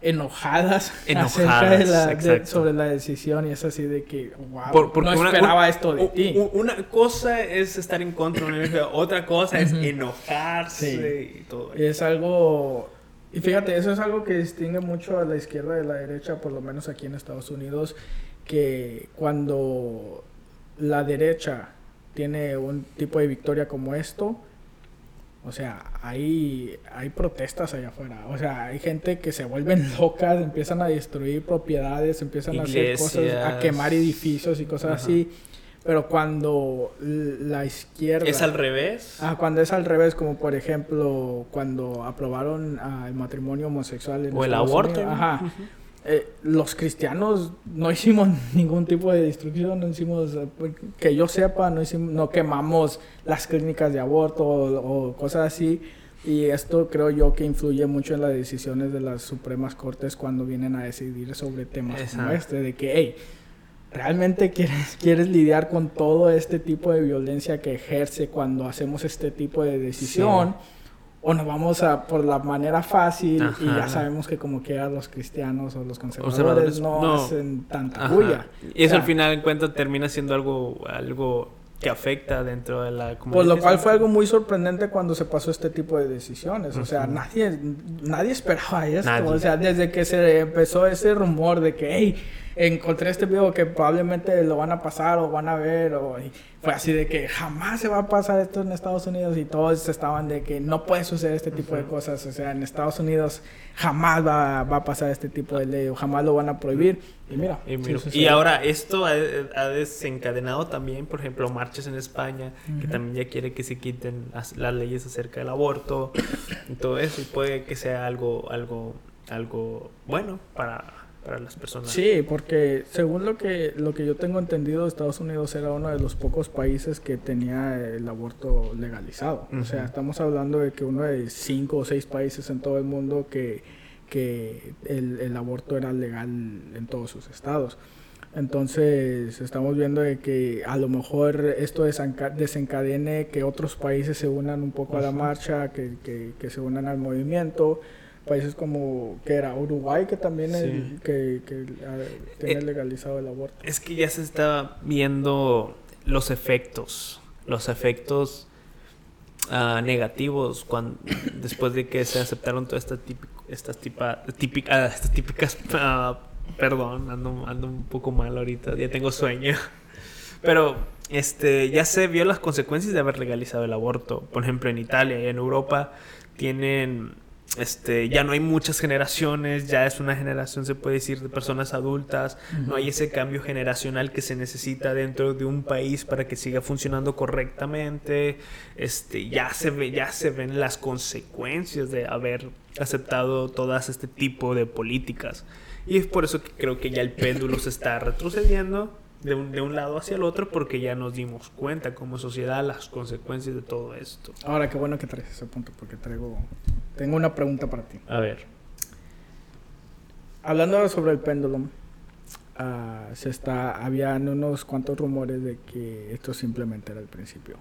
enojadas, enojadas sobre la decisión y es así de que wow, no esperaba esto de ti. Una cosa es estar en contra, otra cosa es enojarse y todo. Es algo y fíjate, eso es algo que distingue mucho a la izquierda de la derecha, por lo menos aquí en Estados Unidos, que cuando la derecha tiene un tipo de victoria como esto, o sea, hay, hay protestas allá afuera. O sea, hay gente que se vuelven locas, empiezan a destruir propiedades, empiezan a hacer cosas, a quemar edificios y cosas así. Pero cuando la izquierda... ¿Es al revés? Ah, cuando es al revés, como por ejemplo cuando aprobaron ah, el matrimonio homosexual en O el aborto. Ajá. Eh, los cristianos no hicimos ningún tipo de destrucción, no hicimos, que yo sepa, no, hicimos, no quemamos las clínicas de aborto o, cosas así. Y esto creo yo que influye mucho en las decisiones de las Supremas Cortes cuando vienen a decidir sobre temas como este, de que, hey, ¿Realmente quieres, quieres lidiar con todo este tipo de violencia que ejerce cuando hacemos este tipo de decisión? O nos vamos a por la manera fácil y ya sabemos que como quiera los cristianos o los conservadores, no, no. hacen tanta Ajá. bulla. Y eso O sea, al final en cuenta termina siendo algo, algo que afecta dentro de la comunidad. Por lo cual fue algo muy sorprendente cuando se pasó este tipo de decisiones. O sea, nadie, nadie esperaba esto. Nadie. O sea, desde que se empezó ese rumor de que, hey, encontré este video que probablemente lo van a pasar o van a ver. O, fue así de que jamás se va a pasar esto en Estados Unidos. Y todos estaban de que no puede suceder este tipo de cosas. O sea, en Estados Unidos jamás va, va a pasar este tipo de ley o jamás lo van a prohibir. Y mira, Y, sí mira, sucedió. y ahora esto ha, ha desencadenado también, por ejemplo, marchas en España, que Ujú. también ya quiere que se quiten las, las leyes acerca del aborto y todo eso, y puede que sea algo, algo, algo bueno para, para las personas. Sí, porque según lo que lo que yo tengo entendido, Estados Unidos era uno de los pocos países que tenía el aborto legalizado. O sea, estamos hablando de que uno de cinco o seis países en todo el mundo que, que el, el aborto era legal en todos sus estados. Entonces, estamos viendo de que a lo mejor esto desenca- desencadene que otros países se unan un poco a la marcha, que, que, que se unan al movimiento. Países como que era Uruguay, que también Sí. el- que, que, ah, tiene Eh, legalizado el aborto. Es que ya se está viendo los efectos, los efectos ah, negativos cuando, después de que se aceptaron todas estas estas tipa, típica- ah, estas típicas, perdón, ando, ando un poco mal ahorita, ya tengo sueño, pero este ya se vio las consecuencias de haber legalizado el aborto, por ejemplo en Italia y en Europa tienen este, ya no hay muchas generaciones, ya es una generación, se puede decir, de personas adultas, no hay ese cambio generacional que se necesita dentro de un país para que siga funcionando correctamente. Este, ya se ve, ya se ven las consecuencias de haber aceptado todas este tipo de políticas. Y es por eso que creo que ya el péndulo se está retrocediendo de un, de un lado hacia el otro porque ya nos dimos cuenta como sociedad las consecuencias de todo esto. Ahora, qué bueno que traes ese punto, porque traigo... Tengo una pregunta para ti. A ver. Hablando sobre el péndulo, ah, se está, habían unos cuantos rumores de que esto simplemente era el principio.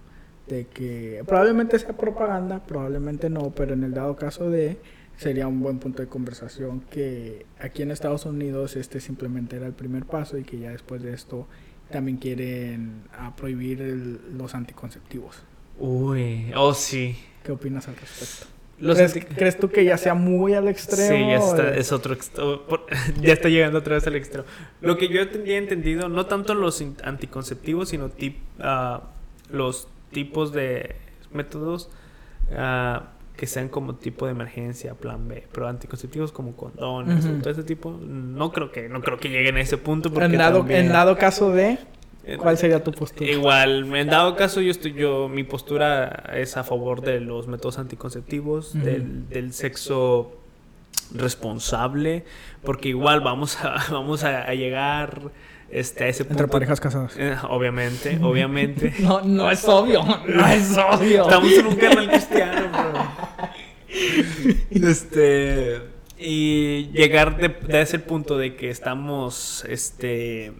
De que probablemente sea propaganda, probablemente no, pero en el dado caso de, sería un buen punto de conversación que aquí en Estados Unidos este simplemente era el primer paso y que ya después de esto también quieren ah, prohibir el- los anticonceptivos. Uy, oh sí. ¿Qué opinas al respecto? Los ¿Crees, tú que ya sea muy al extremo? Sí, ya está, es otro extremo. por- Ya está llegando otra vez al extremo. Lo que yo tenía entendido, no tanto los anticonceptivos, sino tip- ah, los tipos de métodos ah, que sean como tipo de emergencia, plan B. Pero anticonceptivos como condones o todo ese tipo, no creo que, no creo que lleguen a ese punto. Porque en, dado, también- en dado caso de, eh, ¿cuál sería tu postura? Igual, en dado caso, yo estoy, yo, mi postura es a favor de los métodos anticonceptivos, del, del sexo responsable, porque igual vamos a, vamos a, a llegar este, a ese punto. Entre parejas casadas. Eh, obviamente, obviamente. No, no es obvio. No es obvio. Estamos en un canal cristiano, bro. Este. Y llegar de, de ese punto de que estamos este,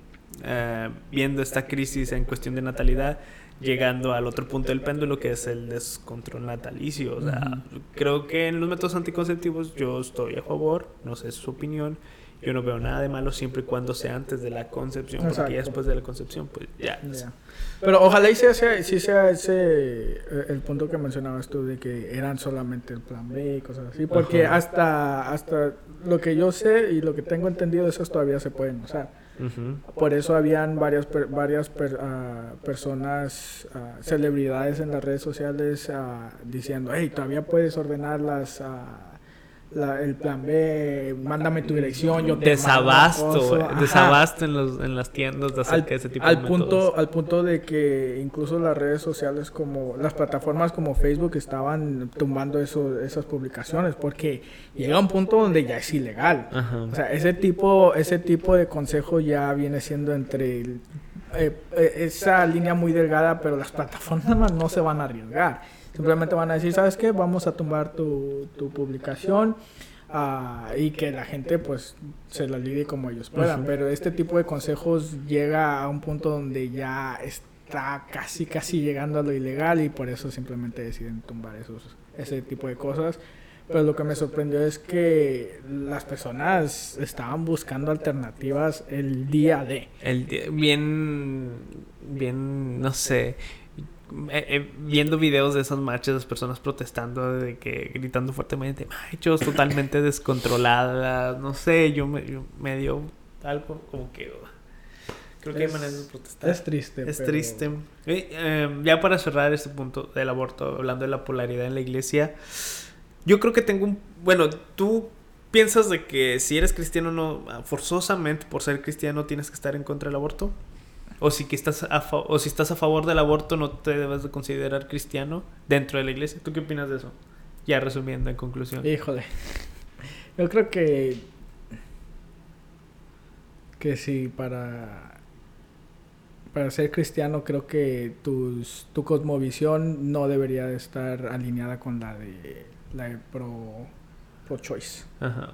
eh, viendo esta crisis en cuestión de natalidad, llegando al otro punto del péndulo que es el descontrol natalicio. O sea, creo que en los métodos anticonceptivos yo estoy a favor, no sé su opinión. Yo no veo nada de malo siempre y cuando sea antes de la concepción, porque ya después de la concepción, pues ya. Pero ojalá y sea, sea- sí sea ese eh, el punto que mencionabas tú de que eran solamente el plan B y cosas así. Porque Ajá. hasta, hasta lo que yo sé y lo que tengo entendido, esos todavía se pueden usar. Por eso habían varias, per- varias per- ah, personas, ah, celebridades en las redes sociales ah, diciendo, hey, todavía puedes ordenar las, la- el plan B, mándame tu dirección, yo te desabasto, mando güey, cosas". Ajá. desabasto en, los, en las tiendas de Al, acerca de ese tipo al de punto, métodos. al punto de que incluso las redes sociales como las plataformas como Facebook estaban tumbando eso, esas publicaciones porque llega un punto donde ya es ilegal. Ajá. O sea, ese tipo, ese tipo de consejo ya viene siendo entre el- eh, eh, esa línea muy delgada, pero las plataformas no se van a arriesgar. Simplemente van a decir, ¿sabes qué? Vamos a tumbar tu, tu publicación ah, y que la gente pues se la lidie como ellos puedan. Pero este tipo de consejos llega a un punto donde ya está casi, casi llegando a lo ilegal y por eso simplemente deciden tumbar esos, ese tipo de cosas. Pero lo que me sorprendió es que las personas estaban buscando alternativas el día de. El día- bien, bien, no sé, eh, eh, viendo videos de esas marchas, las personas protestando, de que gritando fuertemente, machos totalmente descontroladas, no sé, yo me, yo me dio algo como que... uh, creo que hay Es- maneras de protestar. Es triste. Es pero- triste. Eh, ya para cerrar este punto del aborto, hablando de la polaridad en la iglesia, yo creo que tengo un... Bueno, tú piensas de que si eres cristiano, no forzosamente por ser cristiano tienes que estar en contra del aborto. O si, que estás a fa- o si estás a favor del aborto, no te debes de considerar cristiano dentro de la iglesia. ¿Tú qué opinas de eso? Ya resumiendo en conclusión. Híjole. Yo creo que. Que sí, para. Para ser cristiano, creo que tus, tu cosmovisión no debería de estar alineada con la de. La de pro. Pro choice. Ajá.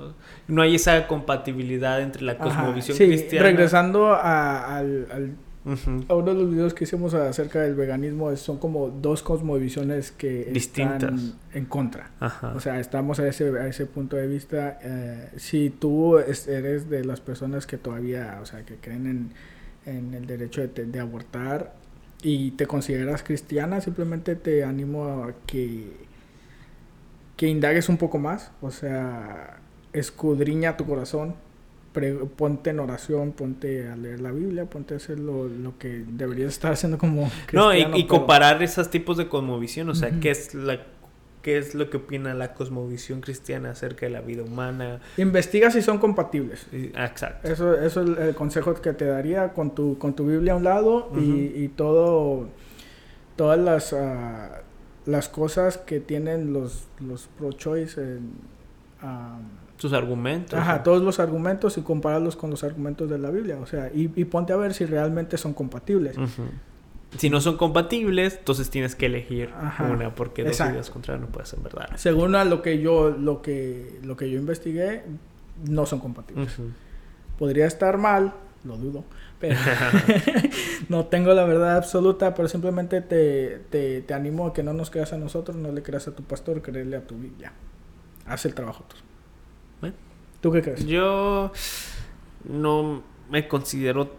No hay esa compatibilidad entre la cosmovisión sí, cristiana. regresando a, al, al Uno de los videos que hicimos acerca del veganismo es- son como dos cosmovisiones que Distintas. están en contra. Ajá. O sea, estamos a ese, a ese punto de vista. eh, si tú es- eres de las personas que todavía, o sea, que creen en, en el derecho de, de abortar y te consideras cristiana, simplemente te animo a que, que indagues un poco más. O sea, escudriña tu corazón. Pre- ponte en oración, ponte a leer la Biblia, ponte a hacer lo, lo que deberías estar haciendo como No, y, cristiano, y pero- comparar esos tipos de cosmovisión, o sea, qué es la qué es lo que opina la cosmovisión cristiana acerca de la vida humana. Investiga si son compatibles. Ah, Exacto. Eso, eso es el consejo que te daría con tu, con tu Biblia a un lado y, y todo, todas las, ah, las cosas que tienen los, los pro-choice. ah, Sus argumentos. ajá, todos los argumentos y compararlos con los argumentos de la Biblia. O sea, y, y ponte a ver si realmente son compatibles. Si no son compatibles, entonces tienes que elegir Ajá. una, porque dos Exacto. ideas contrarias no pueden ser verdad. Según a lo que yo, lo que, lo que yo investigué, no son compatibles. Podría estar mal, lo dudo, pero no tengo la verdad absoluta, pero simplemente te, te, te animo a que no nos creas a nosotros, no le creas a tu pastor, créele a tu Biblia. Haz el trabajo tú. ¿Tú qué crees? Yo no me considero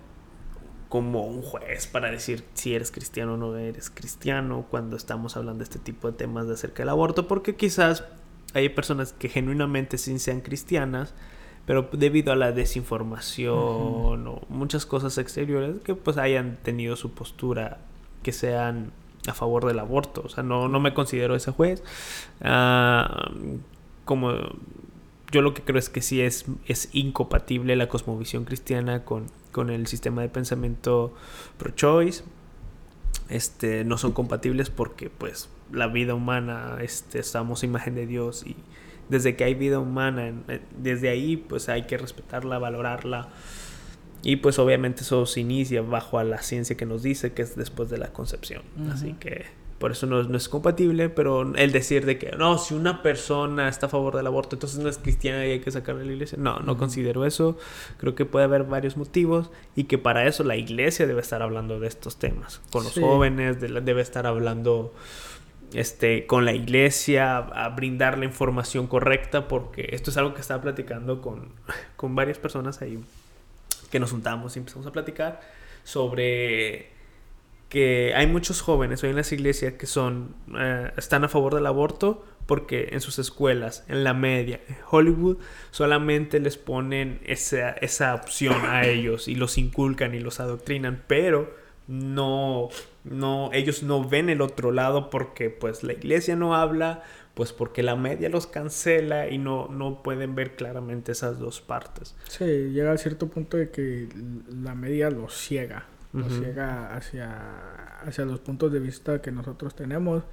como un juez para decir si eres cristiano o no eres cristiano cuando estamos hablando de este tipo de temas de acerca del aborto, porque quizás hay personas que genuinamente sí sean cristianas, pero debido a la desinformación o muchas cosas exteriores que pues hayan tenido su postura que sean a favor del aborto. O sea, no, no me considero ese juez. Ah, como yo lo que creo es que sí es, es incompatible la cosmovisión cristiana con, con el sistema de pensamiento pro-choice. Este, no son compatibles porque pues la vida humana, este, estamos imagen de Dios y desde que hay vida humana, eh, desde ahí pues hay que respetarla, valorarla y pues obviamente eso se inicia bajo a la ciencia que nos dice que es después de la concepción. Así que por eso no, no es compatible, pero el decir de que no, si una persona está a favor del aborto, entonces no es cristiana y hay que sacarla de la iglesia. No, no Ujú. considero eso. Creo que puede haber varios motivos y que para eso la iglesia debe estar hablando de estos temas. Con los Sí. jóvenes, de la- debe estar hablando este, con la iglesia, a brindar la información correcta, porque esto es algo que estaba platicando con, con varias personas ahí que nos juntamos y empezamos a platicar sobre que hay muchos jóvenes hoy en las iglesias que son eh, están a favor del aborto porque en sus escuelas, en la media, en Hollywood, solamente les ponen esa, esa opción a ellos y los inculcan y los adoctrinan, pero no, no, ellos no ven el otro lado porque pues la iglesia no habla, pues porque la media los cancela y no, no pueden ver claramente esas dos partes. Sí, llega a cierto punto de que la media los ciega, los Ujú. ciega hacia, hacia los puntos de vista que nosotros tenemos.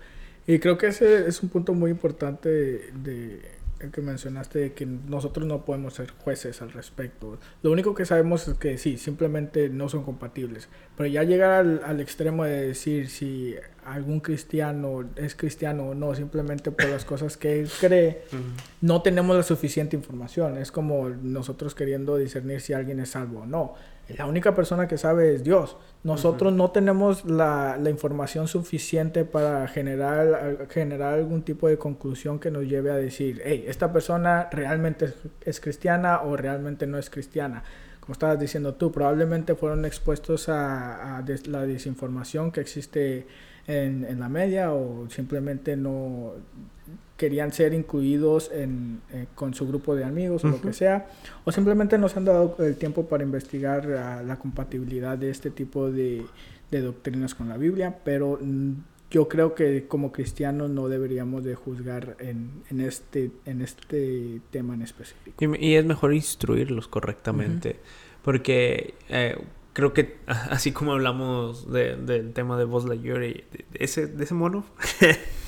Y creo que ese es un punto muy importante de, de- el que mencionaste, de que nosotros no podemos ser jueces al respecto. Lo único que sabemos es que sí, simplemente no son compatibles. Pero ya llegar al, al extremo de decir si algún cristiano es cristiano o no, simplemente por las cosas que él cree, no tenemos la suficiente información. Es como nosotros queriendo discernir si alguien es salvo o no. La única persona que sabe es Dios. Nosotros no tenemos la, la, información suficiente para generar, generar algún tipo de conclusión que nos lleve a decir, hey, esta persona realmente es, es cristiana o realmente no es cristiana como estabas diciendo tú, probablemente fueron expuestos a, a des, la desinformación que existe en, en, la media o simplemente no querían ser incluidos en, eh, con su grupo de amigos o uh -huh. lo que sea, o simplemente no se han dado el tiempo para investigar uh, la compatibilidad de este tipo de, de doctrinas con la Biblia, pero mm, yo creo que como cristianos no deberíamos de juzgar en, en, este, en este tema en específico. Y, y es mejor instruirlos correctamente, uh -huh. porque eh, creo que así como hablamos de, del tema de Buzz Lightyear y de ese, de ese mono,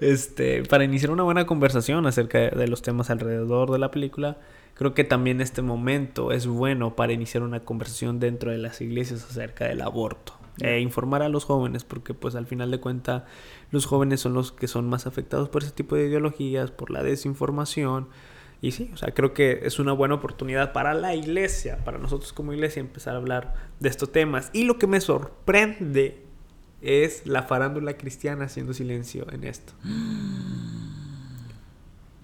este, para iniciar una buena conversación acerca de los temas alrededor de la película, creo que también este momento es bueno para iniciar una conversación dentro de las iglesias acerca del aborto e informar a los jóvenes porque pues al final de cuentas los jóvenes son los que son más afectados por ese tipo de ideologías, por la desinformación. Y sí, o sea, creo que es una buena oportunidad para la iglesia, para nosotros como iglesia empezar a hablar de estos temas. Y lo que me sorprende es la farándula cristiana haciendo silencio en esto.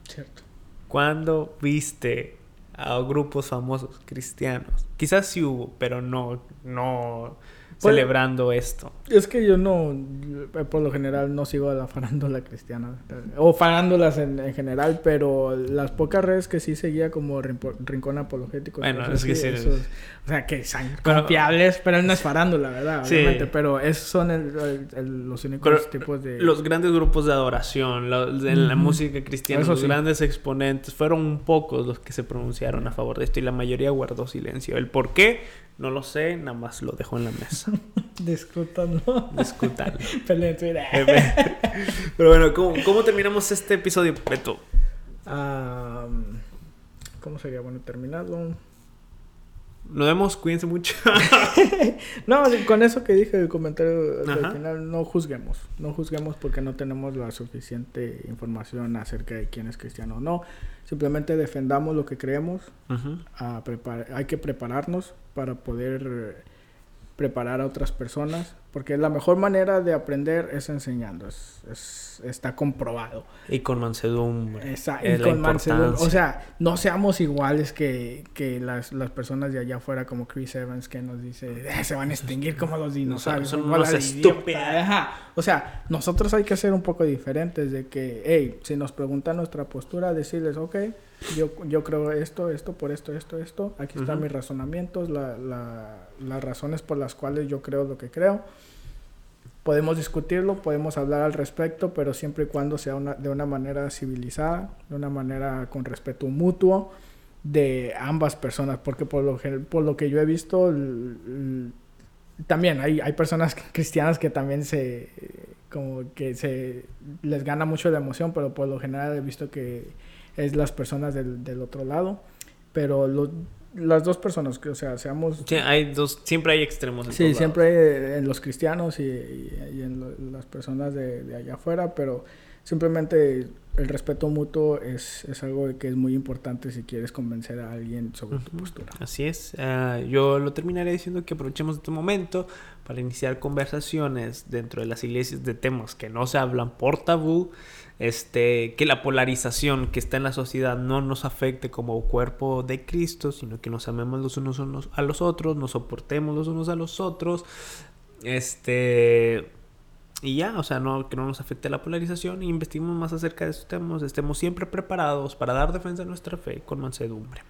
Cierto. ¿Cuándo viste a grupos famosos cristianos? Quizás sí hubo, pero no, no pues, celebrando esto. Es que yo no, por lo general, no sigo a la farándula cristiana. O farándulas en, en general, pero las pocas redes que sí seguía como Rincón Apologético. Bueno, es que sí. Esos, o sea, que son confiables, pero no es farándula, ¿verdad? Sí. Obviamente, pero esos son el, el, el, los únicos pero, tipos de... Los grandes grupos de adoración, la, en la música cristiana, Eso los sí. grandes exponentes, fueron pocos los que se pronunciaron a favor de esto y la mayoría guardó silencio. ¿El por qué? No lo sé, nada más lo dejo en la mesa. Discútanlo. Discútanlo. Pero bueno, ¿cómo, ¿cómo, terminamos este episodio, Beto? Um, ¿Cómo sería bueno terminarlo? Nos vemos, cuídense mucho. no, con eso que dije el comentario al final, no juzguemos. No juzguemos porque no tenemos la suficiente información acerca de quién es cristiano o no. Simplemente defendamos lo que creemos. Hay que prepararnos para poder preparar a otras personas, porque la mejor manera de aprender es enseñando, es, es está comprobado. Y con mansedumbre. Esa, y con mansedumbre. O sea, no seamos iguales que, que las, las, personas de allá afuera como Chris Evans que nos dice, eh, se van a extinguir como los dinosaurios. son unos estúpidos. O sea, nosotros hay que ser un poco diferentes de que, hey, si nos preguntan nuestra postura, decirles, ok, yo, yo creo esto, esto, por esto, esto, esto. Aquí están uh -huh. mis razonamientos, la, la, las razones por las cuales yo creo lo que creo. Podemos discutirlo, podemos hablar al respecto, pero siempre y cuando sea una, de una manera civilizada, de una manera con respeto mutuo de ambas personas, porque por lo, por lo que yo he visto, también hay, hay personas cristianas que también se, como que se les gana mucho la emoción, pero por lo general he visto que es las personas del, del otro lado. Pero lo, las dos personas, que, o sea, seamos... Sí, hay dos, siempre hay extremos. En sí, siempre hay en los cristianos y, y, y en lo, las personas de, de, allá afuera, pero simplemente el respeto mutuo es, es, algo que es muy importante si quieres convencer a alguien sobre uh -huh. tu postura. Así es. Uh, yo lo terminaré diciendo que aprovechemos este momento para iniciar conversaciones dentro de las iglesias de temas que no se hablan por tabú este, que la polarización que está en la sociedad no nos afecte como cuerpo de Cristo, sino que nos amemos los unos a los otros, nos soportemos los unos a los otros, este, y ya, o sea, no, que no nos afecte la polarización y investiguemos más acerca de estos temas, estemos siempre preparados para dar defensa a nuestra fe con mansedumbre.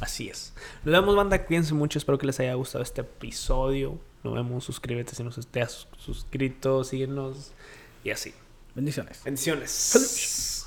Así es. Nos vemos, banda. Cuídense mucho. Espero que les haya gustado este episodio. Nos vemos. Suscríbete si no has suscrito. Síguenos. Y así. Bendiciones. Bendiciones.